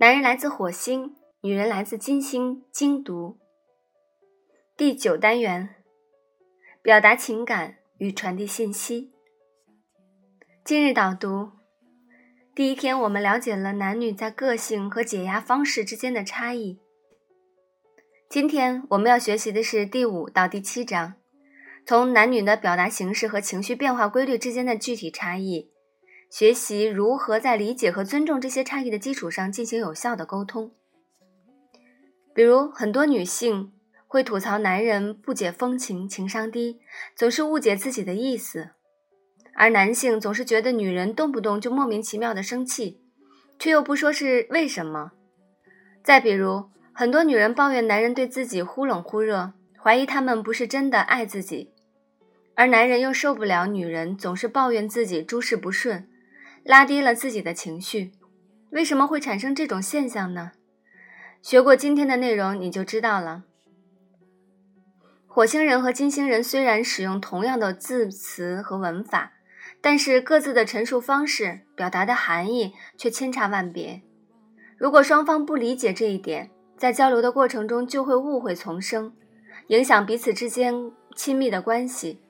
男人来自火星，女人来自金星。精读第九单元：表达情感与传递信息。今日导读：第一天，我们了解了男女在个性和解压方式之间的差异。今天我们要学习的是第五到第七章，从男女的表达形式和情绪变化规律之间的具体差异。学习如何在理解和尊重这些差异的基础上进行有效的沟通。比如，很多女性会吐槽男人不解风情、情商低，总是误解自己的意思；而男性总是觉得女人动不动就莫名其妙的生气，却又不说是为什么。再比如，很多女人抱怨男人对自己忽冷忽热，怀疑他们不是真的爱自己；而男人又受不了女人总是抱怨自己诸事不顺。拉低了自己的情绪，为什么会产生这种现象呢？学过今天的内容，你就知道了。火星人和金星人虽然使用同样的字词和文法，但是各自的陈述方式、表达的含义却千差万别。如果双方不理解这一点，在交流的过程中就会误会丛生，影响彼此之间亲密的关系。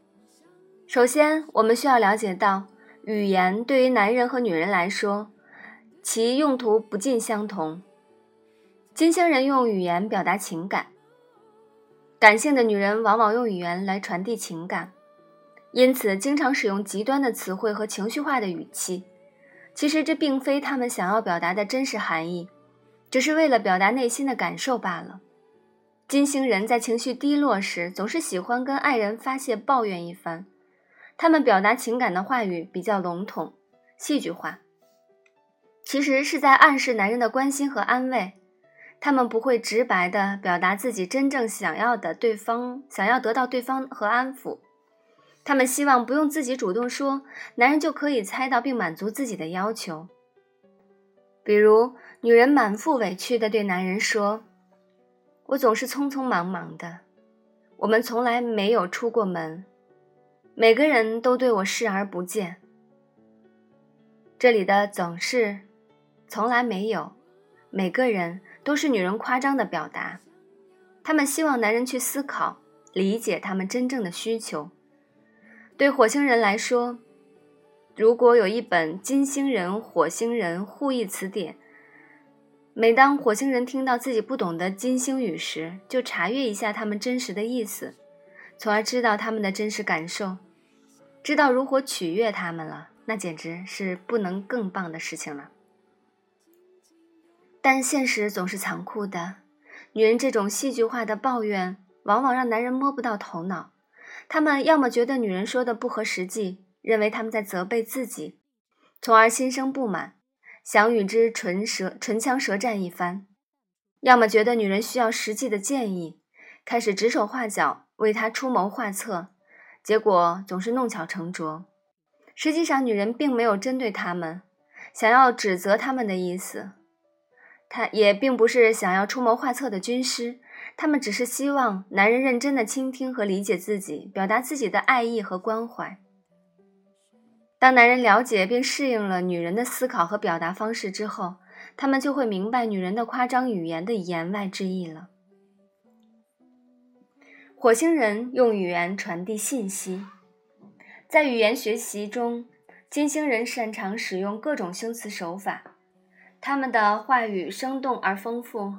首先，我们需要了解到。语言对于男人和女人来说，其用途不尽相同。金星人用语言表达情感，感性的女人往往用语言来传递情感，因此经常使用极端的词汇和情绪化的语气。其实这并非他们想要表达的真实含义，只是为了表达内心的感受罢了。金星人在情绪低落时，总是喜欢跟爱人发泄抱怨一番。他们表达情感的话语比较笼统、戏剧化，其实是在暗示男人的关心和安慰。他们不会直白地表达自己真正想要的，对方想要得到对方和安抚。他们希望不用自己主动说，男人就可以猜到并满足自己的要求。比如，女人满腹委屈地对男人说：“我总是匆匆忙忙的，我们从来没有出过门。”每个人都对我视而不见。这里的总是、从来没有，每个人都是女人夸张的表达。她们希望男人去思考、理解他们真正的需求。对火星人来说，如果有一本金星人、火星人互译词典，每当火星人听到自己不懂的金星语时，就查阅一下他们真实的意思，从而知道他们的真实感受。知道如何取悦他们了，那简直是不能更棒的事情了。但现实总是残酷的，女人这种戏剧化的抱怨，往往让男人摸不到头脑。他们要么觉得女人说的不合实际，认为他们在责备自己，从而心生不满，想与之唇舌唇枪舌战一番；要么觉得女人需要实际的建议，开始指手画脚，为她出谋划策。结果总是弄巧成拙。实际上，女人并没有针对他们，想要指责他们的意思。她也并不是想要出谋划策的军师，他们只是希望男人认真的倾听和理解自己，表达自己的爱意和关怀。当男人了解并适应了女人的思考和表达方式之后，他们就会明白女人的夸张语言的言外之意了。火星人用语言传递信息，在语言学习中，金星人擅长使用各种修辞手法，他们的话语生动而丰富，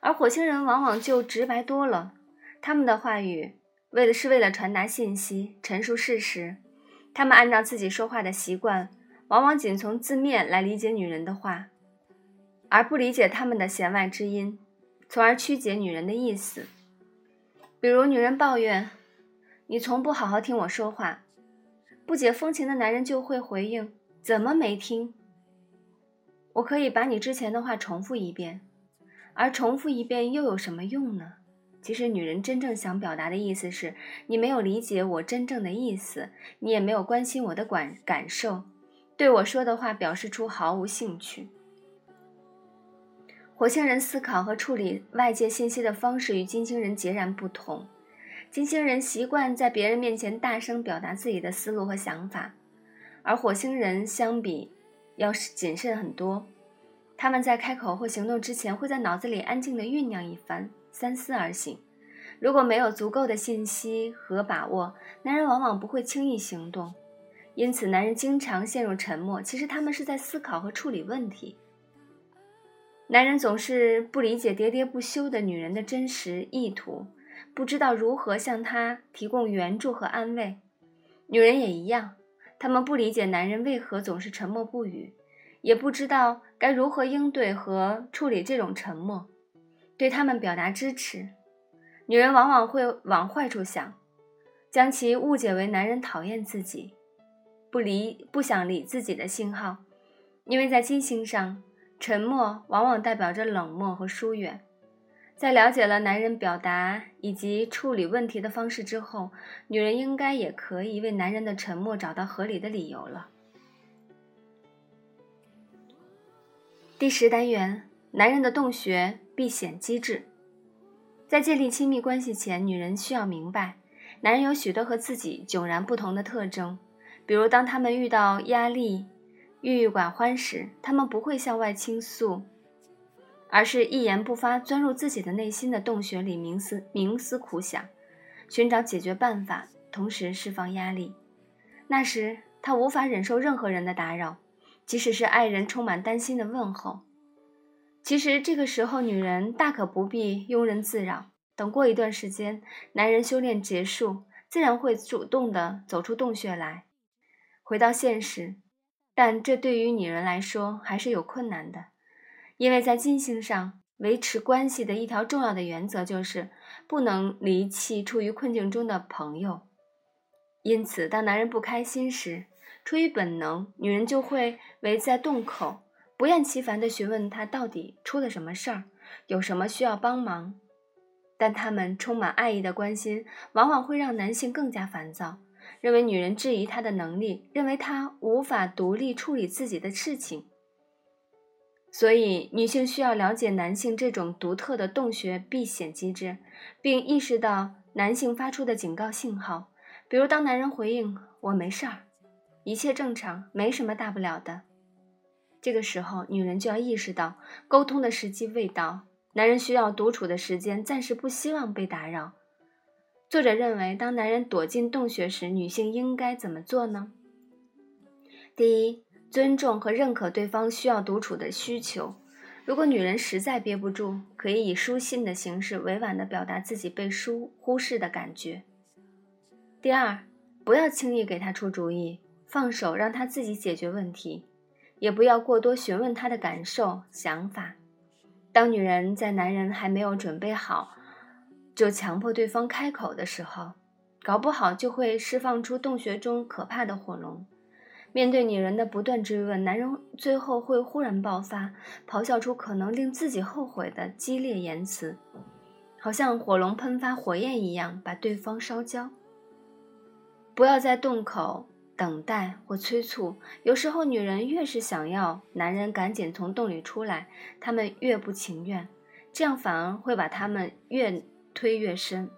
而火星人往往就直白多了。他们的话语为了是为了传达信息、陈述事实，他们按照自己说话的习惯，往往仅从字面来理解女人的话，而不理解他们的弦外之音，从而曲解女人的意思。比如，女人抱怨：“你从不好好听我说话。”不解风情的男人就会回应：“怎么没听？我可以把你之前的话重复一遍，而重复一遍又有什么用呢？”其实，女人真正想表达的意思是：你没有理解我真正的意思，你也没有关心我的感感受，对我说的话表示出毫无兴趣。火星人思考和处理外界信息的方式与金星人截然不同。金星人习惯在别人面前大声表达自己的思路和想法，而火星人相比要谨慎很多。他们在开口或行动之前，会在脑子里安静地酝酿一番，三思而行。如果没有足够的信息和把握，男人往往不会轻易行动。因此，男人经常陷入沉默，其实他们是在思考和处理问题。男人总是不理解喋喋不休的女人的真实意图，不知道如何向她提供援助和安慰。女人也一样，她们不理解男人为何总是沉默不语。也不知道该如何应对和处理这种沉默，对他们表达支持。女人往往会往坏处想，将其误解为男人讨厌自己，不理不想理自己的信号。因为在金星上，沉默往往代表着冷漠和疏远。在了解了男人表达以及处理问题的方式之后，女人应该也可以为男人的沉默找到合理的理由了。第十单元：男人的洞穴避险机制。在建立亲密关系前，女人需要明白，男人有许多和自己迥然不同的特征。比如，当他们遇到压力、郁郁寡欢时，他们不会向外倾诉，而是一言不发，钻入自己的内心的洞穴里，冥思冥思苦想，寻找解决办法，同时释放压力。那时，他无法忍受任何人的打扰。即使是爱人充满担心的问候，其实这个时候女人大可不必庸人自扰。等过一段时间，男人修炼结束，自然会主动的走出洞穴来，回到现实。但这对于女人来说还是有困难的，因为在金星上维持关系的一条重要的原则就是不能离弃处于困境中的朋友。因此，当男人不开心时，出于本能，女人就会围在洞口，不厌其烦地询问他到底出了什么事儿，有什么需要帮忙。但他们充满爱意的关心，往往会让男性更加烦躁，认为女人质疑他的能力，认为他无法独立处理自己的事情。所以，女性需要了解男性这种独特的洞穴避险机制，并意识到男性发出的警告信号，比如当男人回应“我没事儿”。一切正常，没什么大不了的。这个时候，女人就要意识到沟通的时机未到，男人需要独处的时间，暂时不希望被打扰。作者认为，当男人躲进洞穴时，女性应该怎么做呢？第一，尊重和认可对方需要独处的需求。如果女人实在憋不住，可以以书信的形式委婉地表达自己被疏忽视的感觉。第二，不要轻易给他出主意。放手让他自己解决问题，也不要过多询问他的感受、想法。当女人在男人还没有准备好就强迫对方开口的时候，搞不好就会释放出洞穴中可怕的火龙。面对女人的不断追问，男人最后会忽然爆发，咆哮出可能令自己后悔的激烈言辞，好像火龙喷发火焰一样，把对方烧焦。不要在洞口。等待或催促，有时候女人越是想要男人赶紧从洞里出来，他们越不情愿，这样反而会把他们越推越深。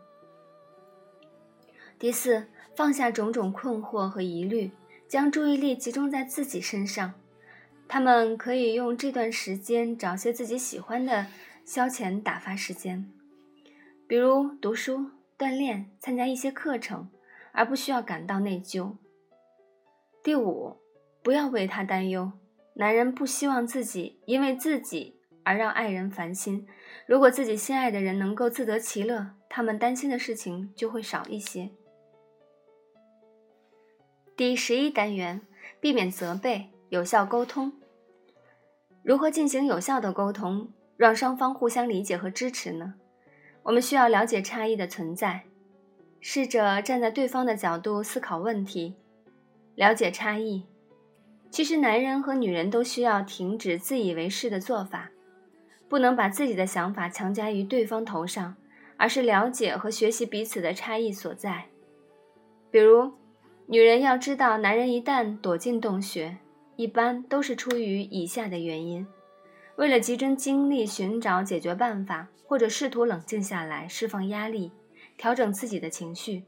第四，放下种种困惑和疑虑，将注意力集中在自己身上。他们可以用这段时间找些自己喜欢的消遣打发时间，比如读书、锻炼、参加一些课程，而不需要感到内疚。第五，不要为他担忧。男人不希望自己因为自己而让爱人烦心。如果自己心爱的人能够自得其乐，他们担心的事情就会少一些。第十一单元：避免责备，有效沟通。如何进行有效的沟通，让双方互相理解和支持呢？我们需要了解差异的存在，试着站在对方的角度思考问题。了解差异，其实男人和女人都需要停止自以为是的做法，不能把自己的想法强加于对方头上，而是了解和学习彼此的差异所在。比如，女人要知道，男人一旦躲进洞穴，一般都是出于以下的原因：为了集中精力寻找解决办法，或者试图冷静下来释放压力，调整自己的情绪。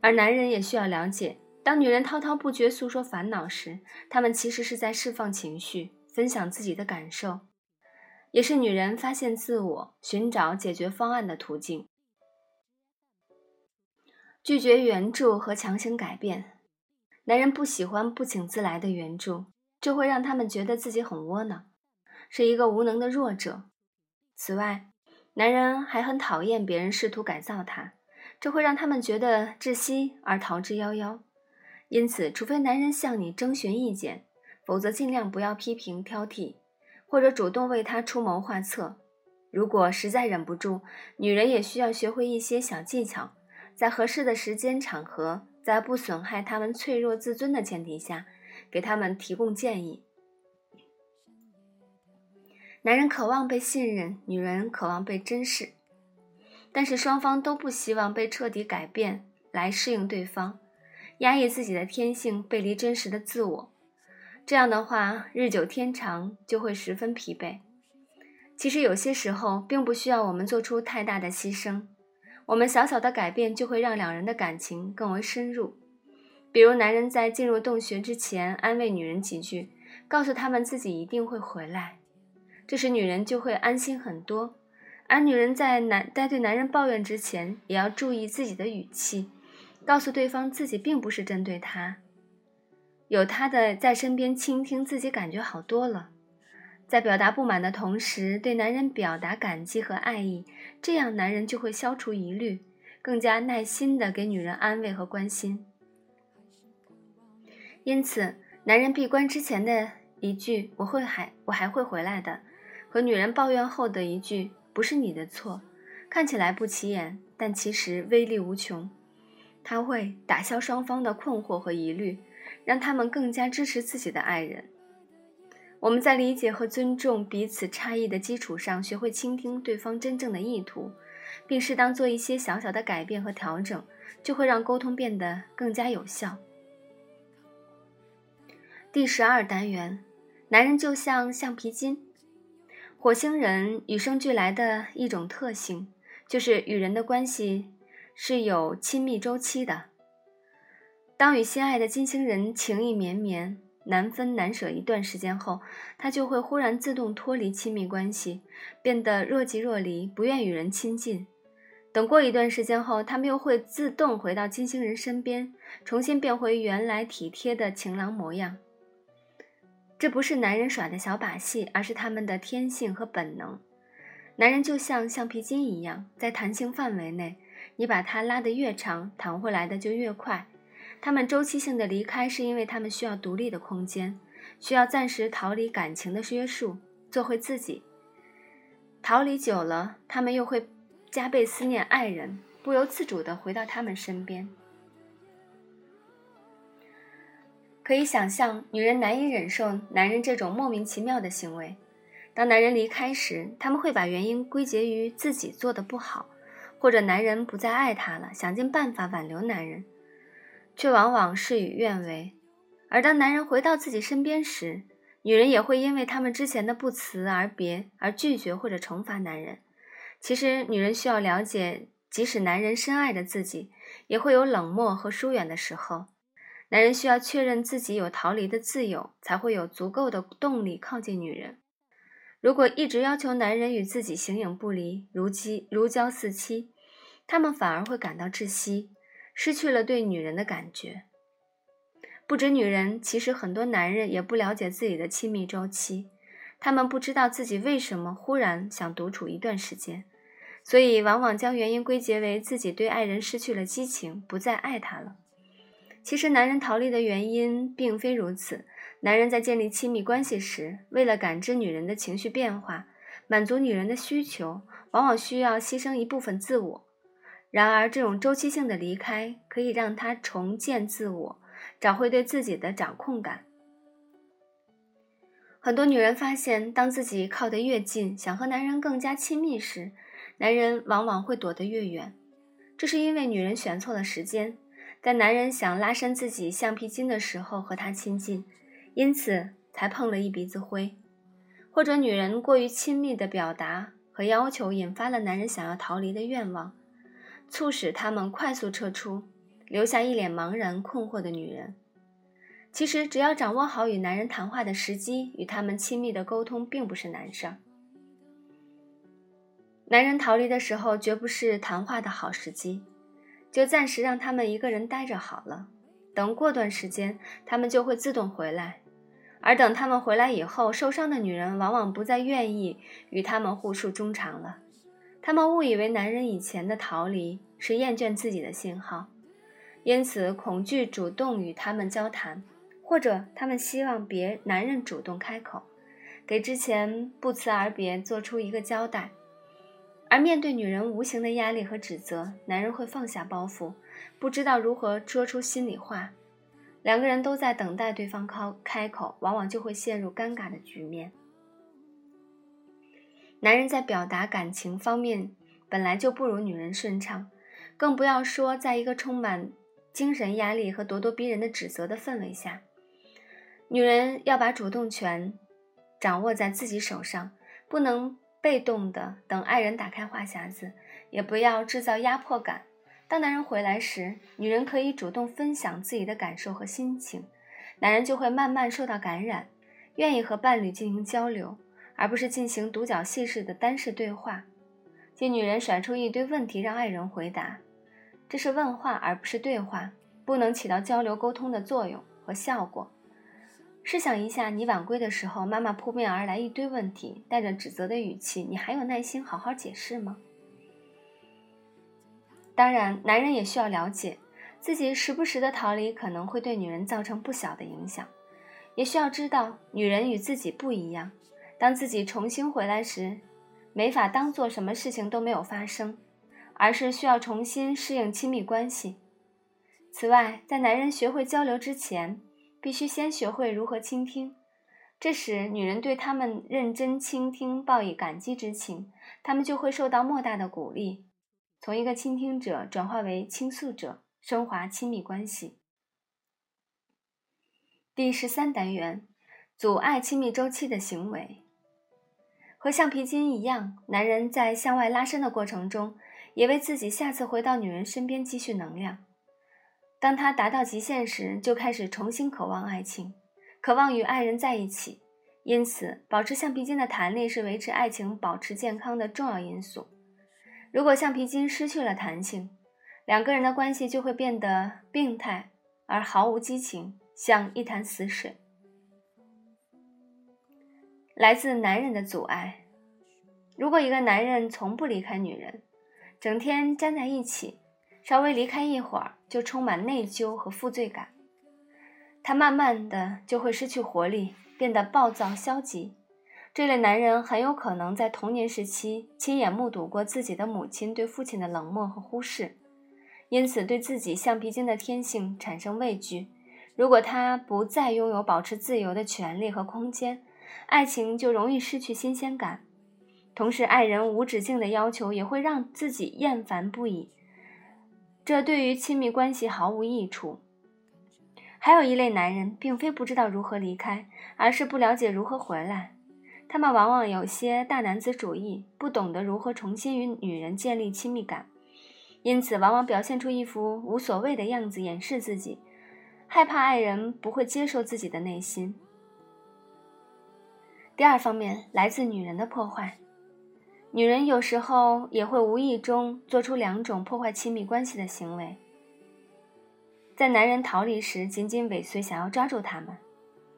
而男人也需要了解。当女人滔滔不绝诉说烦恼时，他们其实是在释放情绪，分享自己的感受，也是女人发现自我、寻找解决方案的途径。拒绝援助和强行改变，男人不喜欢不请自来的援助，这会让他们觉得自己很窝囊，是一个无能的弱者。此外，男人还很讨厌别人试图改造他，这会让他们觉得窒息而逃之夭夭。因此，除非男人向你征询意见，否则尽量不要批评挑剔，或者主动为他出谋划策。如果实在忍不住，女人也需要学会一些小技巧，在合适的时间场合，在不损害他们脆弱自尊的前提下，给他们提供建议。男人渴望被信任，女人渴望被珍视，但是双方都不希望被彻底改变来适应对方，压抑自己的天性，背离真实的自我。这样的话，日久天长就会十分疲惫。其实有些时候，并不需要我们做出太大的牺牲，我们小小的改变就会让两人的感情更为深入。比如，男人在进入洞穴之前，安慰女人几句，告诉他们自己一定会回来。这时，女人就会安心很多。而女人在男在对男人抱怨之前，也要注意自己的语气，告诉对方自己并不是针对他，有他的在身边倾听，自己感觉好多了。在表达不满的同时，对男人表达感激和爱意，这样男人就会消除疑虑，更加耐心的给女人安慰和关心。因此，男人闭关之前的一句“我会还我还会回来的”。和女人抱怨后的一句“不是你的错”，看起来不起眼，但其实威力无穷。它会打消双方的困惑和疑虑，让他们更加支持自己的爱人。我们在理解和尊重彼此差异的基础上，学会倾听对方真正的意图，并适当做一些小小的改变和调整，就会让沟通变得更加有效。第十二单元，男人就像橡皮筋。火星人与生俱来的一种特性，就是与人的关系是有亲密周期的。当与心爱的金星人情意绵绵、难分难舍一段时间后，他就会忽然自动脱离亲密关系，变得若即若离，不愿与人亲近。等过一段时间后，他们又会自动回到金星人身边，重新变回原来体贴的情郎模样。这不是男人耍的小把戏，而是他们的天性和本能。男人就像橡皮筋一样，在弹性范围内，你把它拉得越长，弹回来的就越快。他们周期性的离开，是因为他们需要独立的空间，需要暂时逃离感情的约束，做回自己。逃离久了，他们又会加倍思念爱人，不由自主的回到他们身边。可以想象，女人难以忍受男人这种莫名其妙的行为。当男人离开时，他们会把原因归结于自己做的不好，或者男人不再爱她了，想尽办法挽留男人，却往往事与愿违。而当男人回到自己身边时，女人也会因为他们之前的不辞而别而拒绝或者惩罚男人。其实，女人需要了解，即使男人深爱着自己，也会有冷漠和疏远的时候。男人需要确认自己有逃离的自由，才会有足够的动力靠近女人。如果一直要求男人与自己形影不离，如饥如胶似漆，他们反而会感到窒息，失去了对女人的感觉。不止女人，其实很多男人也不了解自己的亲密周期，他们不知道自己为什么忽然想独处一段时间，所以往往将原因归结为自己对爱人失去了激情，不再爱他了。其实，男人逃离的原因并非如此。男人在建立亲密关系时，为了感知女人的情绪变化，满足女人的需求，往往需要牺牲一部分自我。然而，这种周期性的离开可以让他重建自我，找回对自己的掌控感。很多女人发现，当自己靠得越近，想和男人更加亲密时，男人往往会躲得越远。这是因为女人选错了时间。在男人想拉伸自己橡皮筋的时候和他亲近，因此才碰了一鼻子灰；或者女人过于亲密的表达和要求，引发了男人想要逃离的愿望，促使他们快速撤出，留下一脸茫然困惑的女人。其实，只要掌握好与男人谈话的时机，与他们亲密的沟通并不是难事儿。男人逃离的时候，绝不是谈话的好时机，就暂时让他们一个人待着好了。等过段时间，他们就会自动回来。而等他们回来以后，受伤的女人往往不再愿意与他们互诉衷肠了。他们误以为男人以前的逃离是厌倦自己的信号，因此恐惧主动与他们交谈，或者他们希望别男人主动开口，给之前不辞而别做出一个交代。而面对女人无形的压力和指责，男人会放下包袱，不知道如何说出心里话。两个人都在等待对方开开口，往往就会陷入尴尬的局面。男人在表达感情方面本来就不如女人顺畅，更不要说在一个充满精神压力和咄咄逼人的指责的氛围下。女人要把主动权掌握在自己手上，不能被动的等爱人打开话匣子，也不要制造压迫感。当男人回来时，女人可以主动分享自己的感受和心情，男人就会慢慢受到感染，愿意和伴侣进行交流。而不是进行独角戏式的单式对话，即女人甩出一堆问题让爱人回答，这是问话而不是对话，不能起到交流沟通的作用和效果。试想一下，你晚归的时候，妈妈扑面而来一堆问题，带着指责的语气，你还有耐心好好解释吗？当然，男人也需要了解，自己时不时的逃离可能会对女人造成不小的影响，也需要知道，女人与自己不一样。当自己重新回来时，没法当做什么事情都没有发生，而是需要重新适应亲密关系。此外，在男人学会交流之前，必须先学会如何倾听。这时，女人对他们认真倾听报以感激之情，他们就会受到莫大的鼓励，从一个倾听者转化为倾诉者，升华亲密关系。第十三单元：阻碍亲密周期的行为。和橡皮筋一样，男人在向外拉伸的过程中，也为自己下次回到女人身边积蓄能量。当他达到极限时，就开始重新渴望爱情，渴望与爱人在一起。因此，保持橡皮筋的弹力是维持爱情保持健康的重要因素。如果橡皮筋失去了弹性，两个人的关系就会变得病态而毫无激情，像一潭死水。来自男人的阻碍。如果一个男人从不离开女人，整天粘在一起，稍微离开一会儿就充满内疚和负罪感，他慢慢的就会失去活力，变得暴躁消极。这类男人很有可能在童年时期亲眼目睹过自己的母亲对父亲的冷漠和忽视，因此对自己橡皮筋的天性产生畏惧。如果他不再拥有保持自由的权利和空间，爱情就容易失去新鲜感，同时爱人无止境的要求也会让自己厌烦不已，这对于亲密关系毫无益处。还有一类男人，并非不知道如何离开，而是不了解如何回来。他们往往有些大男子主义，不懂得如何重新与女人建立亲密感，因此往往表现出一副无所谓的样子，掩饰自己，害怕爱人不会接受自己的内心。第二方面来自女人的破坏，女人有时候也会无意中做出两种破坏亲密关系的行为。在男人逃离时，紧紧尾随，想要抓住他们，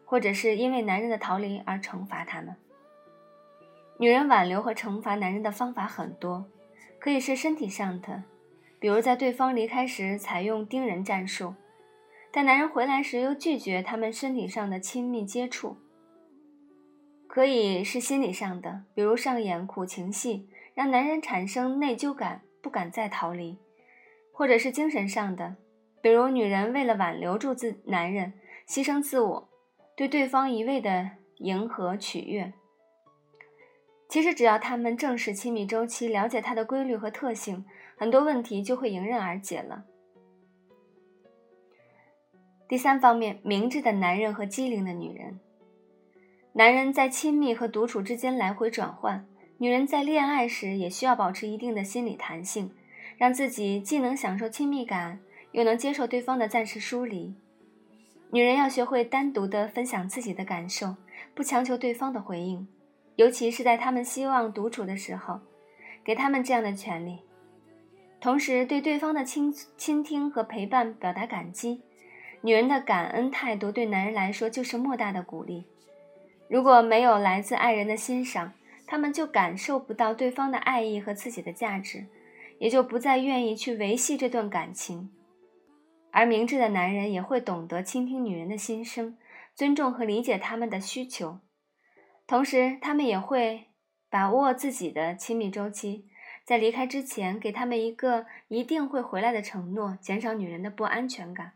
或者是因为男人的逃离而惩罚他们。女人挽留和惩罚男人的方法很多，可以是身体上的，比如在对方离开时采用盯人战术，但男人回来时又拒绝他们身体上的亲密接触。可以是心理上的，比如上演苦情戏，让男人产生内疚感，不敢再逃离；或者是精神上的，比如女人为了挽留住自男人，牺牲自我，对对方一味的迎合取悦。其实只要他们正视亲密周期，了解它的规律和特性，很多问题就会迎刃而解了。第三方面，明智的男人和机灵的女人。男人在亲密和独处之间来回转换，女人在恋爱时也需要保持一定的心理弹性，让自己既能享受亲密感，又能接受对方的暂时疏离。女人要学会单独的分享自己的感受，不强求对方的回应，尤其是在他们希望独处的时候，给他们这样的权利。同时，对对方的倾倾听和陪伴表达感激。女人的感恩态度对男人来说就是莫大的鼓励。如果没有来自爱人的欣赏，他们就感受不到对方的爱意和自己的价值，也就不再愿意去维系这段感情。而明智的男人也会懂得倾听女人的心声，尊重和理解他们的需求，同时他们也会把握自己的亲密周期，在离开之前给他们一个一定会回来的承诺，减少女人的不安全感。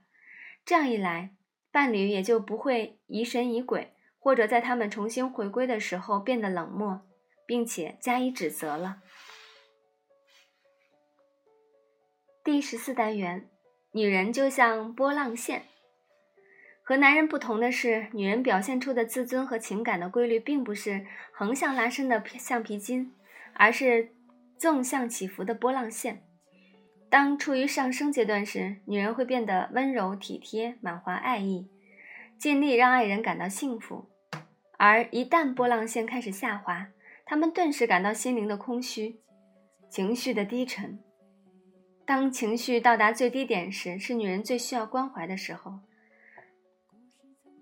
这样一来，伴侣也就不会疑神疑鬼，或者在他们重新回归的时候变得冷漠，并且加以指责了。第十四单元，女人就像波浪线。和男人不同的是，女人表现出的自尊和情感的规律，并不是横向拉伸的橡皮筋，而是纵向起伏的波浪线。当处于上升阶段时，女人会变得温柔体贴、满怀爱意，尽力让爱人感到幸福；而一旦波浪线开始下滑，他们顿时感到心灵的空虚、情绪的低沉。当情绪到达最低点时，是女人最需要关怀的时候，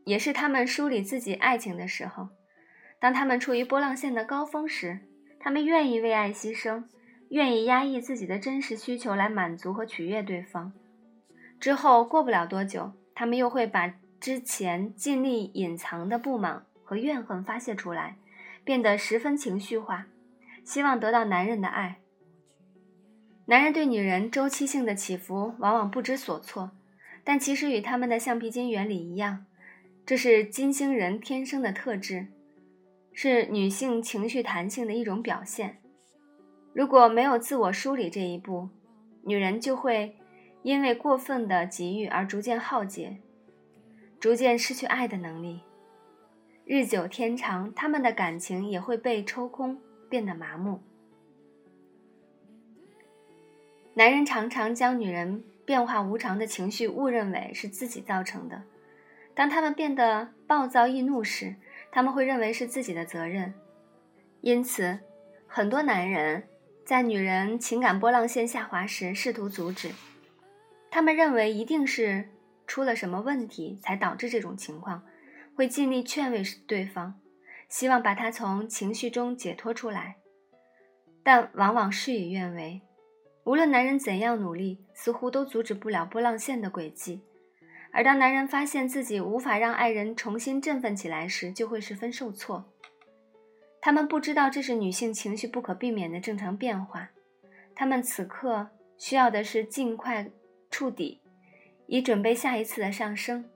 也是她们梳理自己爱情的时候。当她们处于波浪线的高峰时，她们愿意为爱牺牲。愿意压抑自己的真实需求来满足和取悦对方，之后过不了多久，他们又会把之前尽力隐藏的不满和怨恨发泄出来，变得十分情绪化，希望得到男人的爱。男人对女人周期性的起伏往往不知所措，但其实与他们的橡皮筋原理一样，这是金星人天生的特质，是女性情绪弹性的一种表现。如果没有自我梳理这一步，女人就会因为过分的给予而逐渐耗竭，逐渐失去爱的能力。日久天长，他们的感情也会被抽空，变得麻木。男人常常将女人变化无常的情绪误认为是自己造成的。当他们变得暴躁易怒时，他们会认为是自己的责任。因此，很多男人。在女人情感波浪线下滑时，试图阻止。他们认为一定是出了什么问题才导致这种情况，会尽力劝慰对方，希望把他从情绪中解脱出来，但往往事与愿违。无论男人怎样努力，似乎都阻止不了波浪线的轨迹。而当男人发现自己无法让爱人重新振奋起来时，就会十分受挫。他们不知道这是女性情绪不可避免的正常变化，他们此刻需要的是尽快触底，以准备下一次的上升。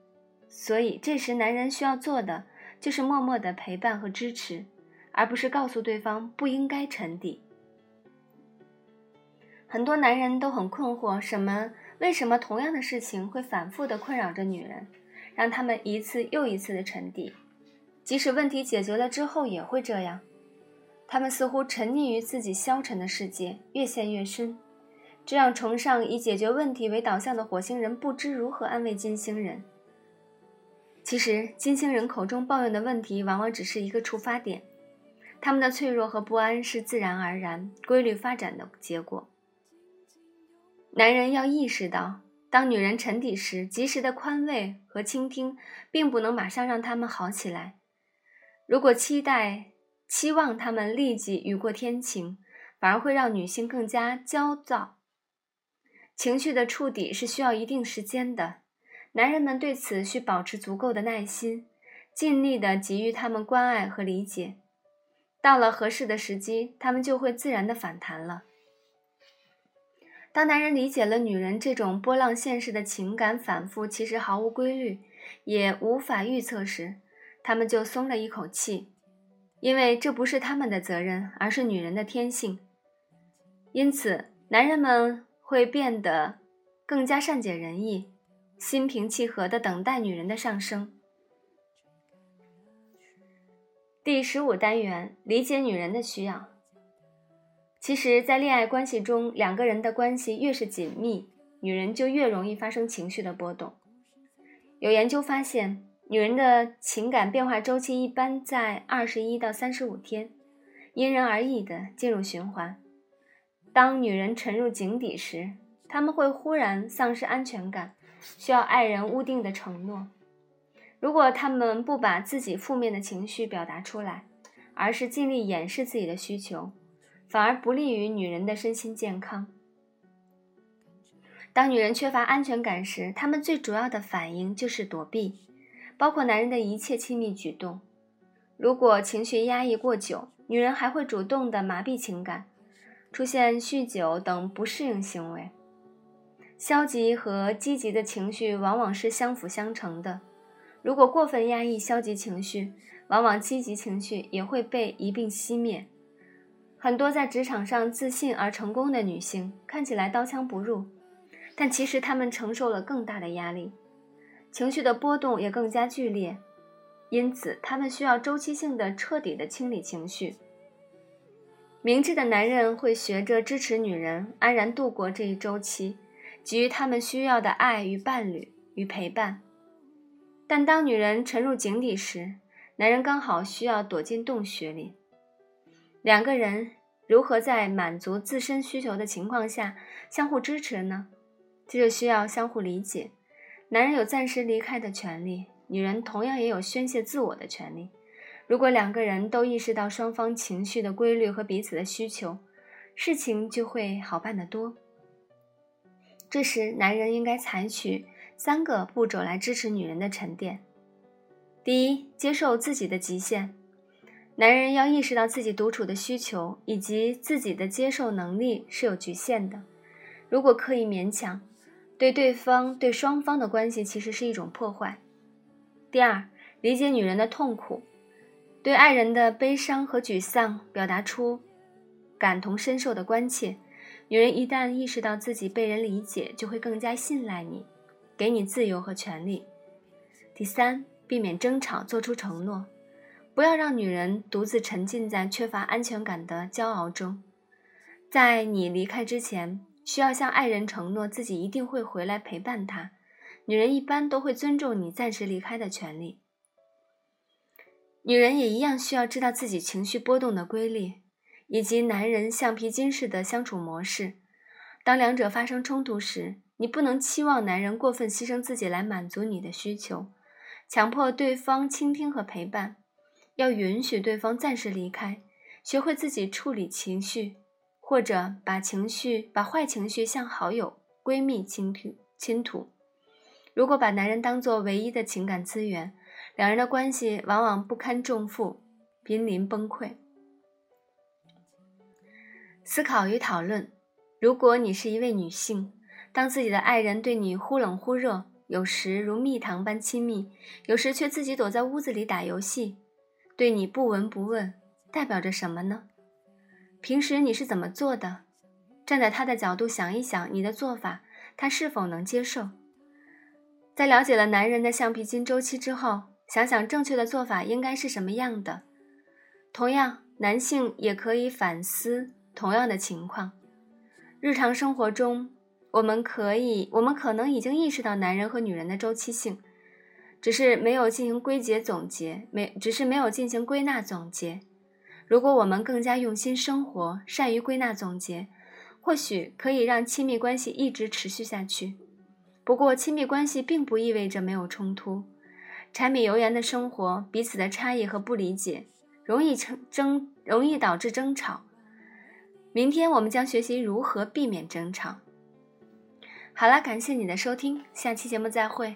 所以这时男人需要做的就是默默的陪伴和支持，而不是告诉对方不应该沉底。很多男人都很困惑，什么？为什么同样的事情会反复的困扰着女人，让他们一次又一次的沉底？即使问题解决了之后也会这样，他们似乎沉溺于自己消沉的世界，越陷越深。这让崇尚以解决问题为导向的火星人不知如何安慰金星人。其实，金星人口中抱怨的问题往往只是一个触发点，他们的脆弱和不安是自然而然、规律发展的结果。男人要意识到。当女人沉底时，及时的宽慰和倾听，并不能马上让他们好起来。如果期待、期望他们立即雨过天晴，反而会让女性更加焦躁。情绪的触底是需要一定时间的，男人们对此需保持足够的耐心，尽力的给予他们关爱和理解。到了合适的时机，他们就会自然的反弹了。当男人理解了女人这种波浪线式的情感反复，其实毫无规律，也无法预测时，他们就松了一口气，因为这不是他们的责任，而是女人的天性。因此，男人们会变得更加善解人意，心平气和地等待女人的上升。第十五单元：理解女人的需要。其实，在恋爱关系中，两个人的关系越是紧密，女人就越容易发生情绪的波动。有研究发现，女人的情感变化周期一般在二十一到三十五天，因人而异的进入循环。当女人沉入井底时，他们会忽然丧失安全感，需要爱人屋定的承诺。如果他们不把自己负面的情绪表达出来，而是尽力掩饰自己的需求，反而不利于女人的身心健康。当女人缺乏安全感时，她们最主要的反应就是躲避，包括男人的一切亲密举动。如果情绪压抑过久，女人还会主动的麻痹情感，出现酗酒等不适应行为。消极和积极的情绪往往是相辅相成的。如果过分压抑消极情绪，往往积极情绪也会被一并熄灭。很多在职场上自信而成功的女性，看起来刀枪不入，但其实她们承受了更大的压力，情绪的波动也更加剧烈。因此，她们需要周期性的、彻底的清理情绪。明智的男人会学着支持女人安然度过这一周期。给予他们需要的爱与伴侣与陪伴，但当女人沉入井底时，男人刚好需要躲进洞穴里。两个人如何在满足自身需求的情况下相互支持呢？这就需要相互理解。男人有暂时离开的权利，女人同样也有宣泄自我的权利。如果两个人都意识到双方情绪的规律和彼此的需求，事情就会好办得多。这时，男人应该采取三个步骤来支持女人的沉淀。第一，接受自己的极限。男人要意识到自己独处的需求以及自己的接受能力是有局限的。如果刻意勉强，对对方、对双方的关系其实是一种破坏。第二，理解女人的痛苦，对爱人的悲伤和沮丧表达出感同身受的关切。女人一旦意识到自己被人理解，就会更加信赖你，给你自由和权利。第三，避免争吵，做出承诺，不要让女人独自沉浸在缺乏安全感的骄傲中。在你离开之前，需要向爱人承诺自己一定会回来陪伴他。女人一般都会尊重你暂时离开的权利。女人也一样需要知道自己情绪波动的规律。以及男人橡皮筋式的相处模式，当两者发生冲突时，你不能期望男人过分牺牲自己来满足你的需求，强迫对方倾听和陪伴，要允许对方暂时离开，学会自己处理情绪，或者把情绪、把坏情绪向好友、闺蜜倾吐倾吐。如果把男人当作唯一的情感资源，两人的关系往往不堪重负，濒临崩溃。思考与讨论：如果你是一位女性，当自己的爱人对你忽冷忽热，有时如蜜糖般亲密，有时却自己躲在屋子里打游戏，对你不闻不问，代表着什么呢？平时你是怎么做的？站在他的角度想一想，你的做法他是否能接受？在了解了男人的橡皮筋周期之后，想想正确的做法应该是什么样的。同样，男性也可以反思。同样的情况，日常生活中，我们可以，我们可能已经意识到男人和女人的周期性，只是没有进行归结总结，没，只是没有进行归纳总结。如果我们更加用心生活，善于归纳总结，或许可以让亲密关系一直持续下去。不过，亲密关系并不意味着没有冲突，柴米油盐的生活，彼此的差异和不理解，容易成争，容易导致争吵。明天我们将学习如何避免争吵。好了，感谢你的收听，下期节目再会。